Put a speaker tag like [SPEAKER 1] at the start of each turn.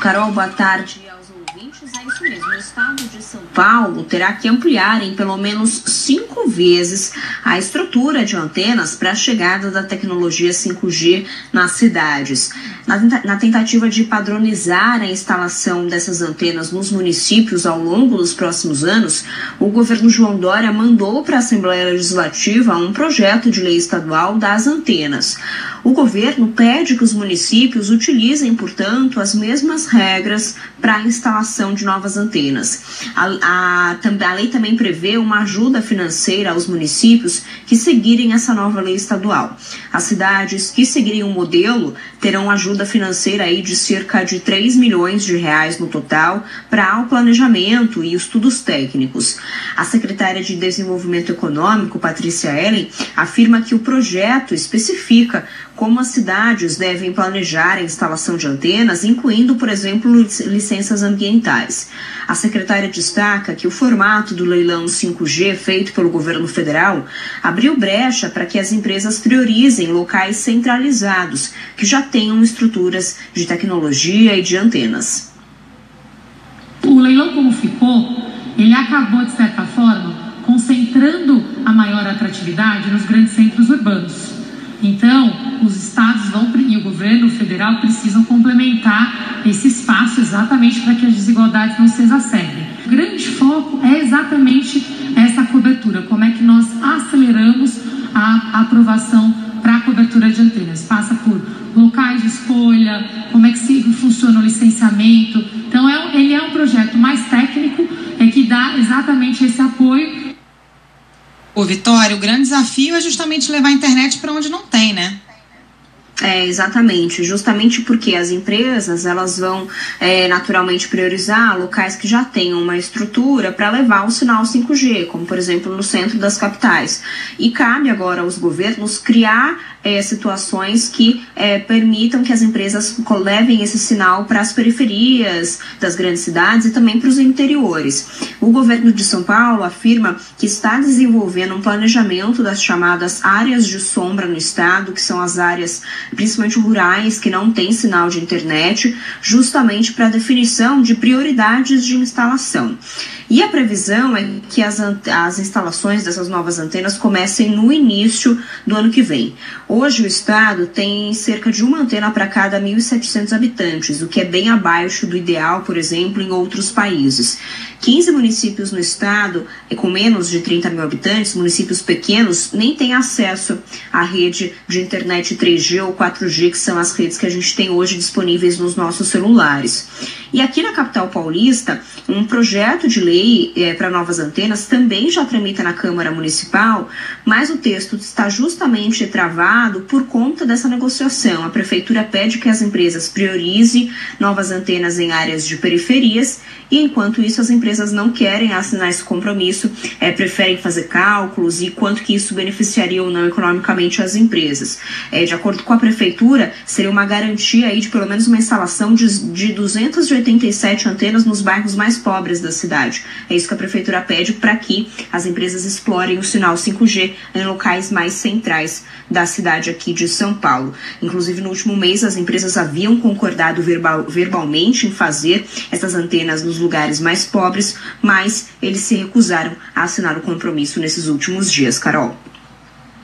[SPEAKER 1] Carol, boa tarde aos ouvintes. É isso mesmo. O estado de São Paulo terá que ampliar em pelo menos cinco vezes a estrutura de antenas para a chegada da tecnologia 5G nas cidades. Na tentativa de padronizar a instalação dessas antenas nos municípios ao longo dos próximos anos, o governo João Dória mandou para a Assembleia Legislativa um projeto de lei estadual das antenas. O governo pede que os municípios utilizem, portanto, as mesmas regras para a instalação de novas antenas. A, a, a, lei também prevê uma ajuda financeira aos municípios que seguirem essa nova lei estadual. As cidades que seguirem o modelo terão ajuda financeira aí de cerca de 3 milhões de reais no total para o planejamento e estudos técnicos. A secretária de Desenvolvimento Econômico, Patrícia Ellen, afirma que o projeto especifica como as cidades devem planejar a instalação de antenas, incluindo, por exemplo, licenças ambientais. A secretária destaca que o formato do leilão 5G feito pelo governo federal abriu brecha para que as empresas priorizem locais centralizados que já tenham estruturas de tecnologia e de antenas.
[SPEAKER 2] O leilão como ficou, ele acabou de certa forma concentrando a maior atratividade nos grandes centros urbanos. Então, os estados vão e o governo federal precisam complementar esse espaço exatamente para que as desigualdades não se exacerbem. O grande foco é exatamente essa cobertura, como é que nós aceleramos a aprovação para a cobertura de antenas. Passa por locais de escolha, como é que se funciona o licenciamento. Então, é, ele é um projeto mais técnico, é que dá exatamente esse apoio
[SPEAKER 3] Ô, Vitória, o grande desafio é justamente levar a internet para onde não tem, né?
[SPEAKER 1] É, exatamente, justamente porque as empresas elas vão é, naturalmente priorizar locais que já tenham uma estrutura para levar o sinal 5G, como por exemplo no centro das capitais. E cabe agora aos governos criar é, situações que é, permitam que as empresas levem esse sinal para as periferias das grandes cidades e também para os interiores. O governo de São Paulo afirma que está desenvolvendo um planejamento das chamadas áreas de sombra no estado, que são as áreas principalmente rurais que não têm sinal de internet, justamente para a definição de prioridades de instalação. E a previsão é que as, as instalações dessas novas antenas comecem no início do ano que vem. Hoje o estado tem cerca de uma antena para cada 1.700 habitantes, o que é bem abaixo do ideal, por exemplo, em outros países. 15 municípios no estado, com menos de 30 mil habitantes, municípios pequenos, nem têm acesso à rede de internet 3G ou 4G, que são as redes que a gente tem hoje disponíveis nos nossos celulares. E aqui na capital paulista, um projeto de lei é, para novas antenas também já tramita na Câmara Municipal, mas o texto está justamente travado por conta dessa negociação. A Prefeitura pede que as empresas priorizem novas antenas em áreas de periferias e, enquanto isso, as empresas não querem assinar esse compromisso, é, preferem fazer cálculos e quanto que isso beneficiaria ou não economicamente as empresas. É, de acordo com a Prefeitura, seria uma garantia aí de pelo menos uma instalação de, de 287 antenas nos bairros mais pobres da cidade. É isso que a prefeitura pede para que as empresas explorem o sinal 5G em locais mais centrais da cidade aqui de São Paulo. Inclusive, no último mês, as empresas haviam concordado verbal, verbalmente em fazer essas antenas nos lugares mais pobres, mas eles se recusaram a assinar o compromisso nesses últimos dias, Carol.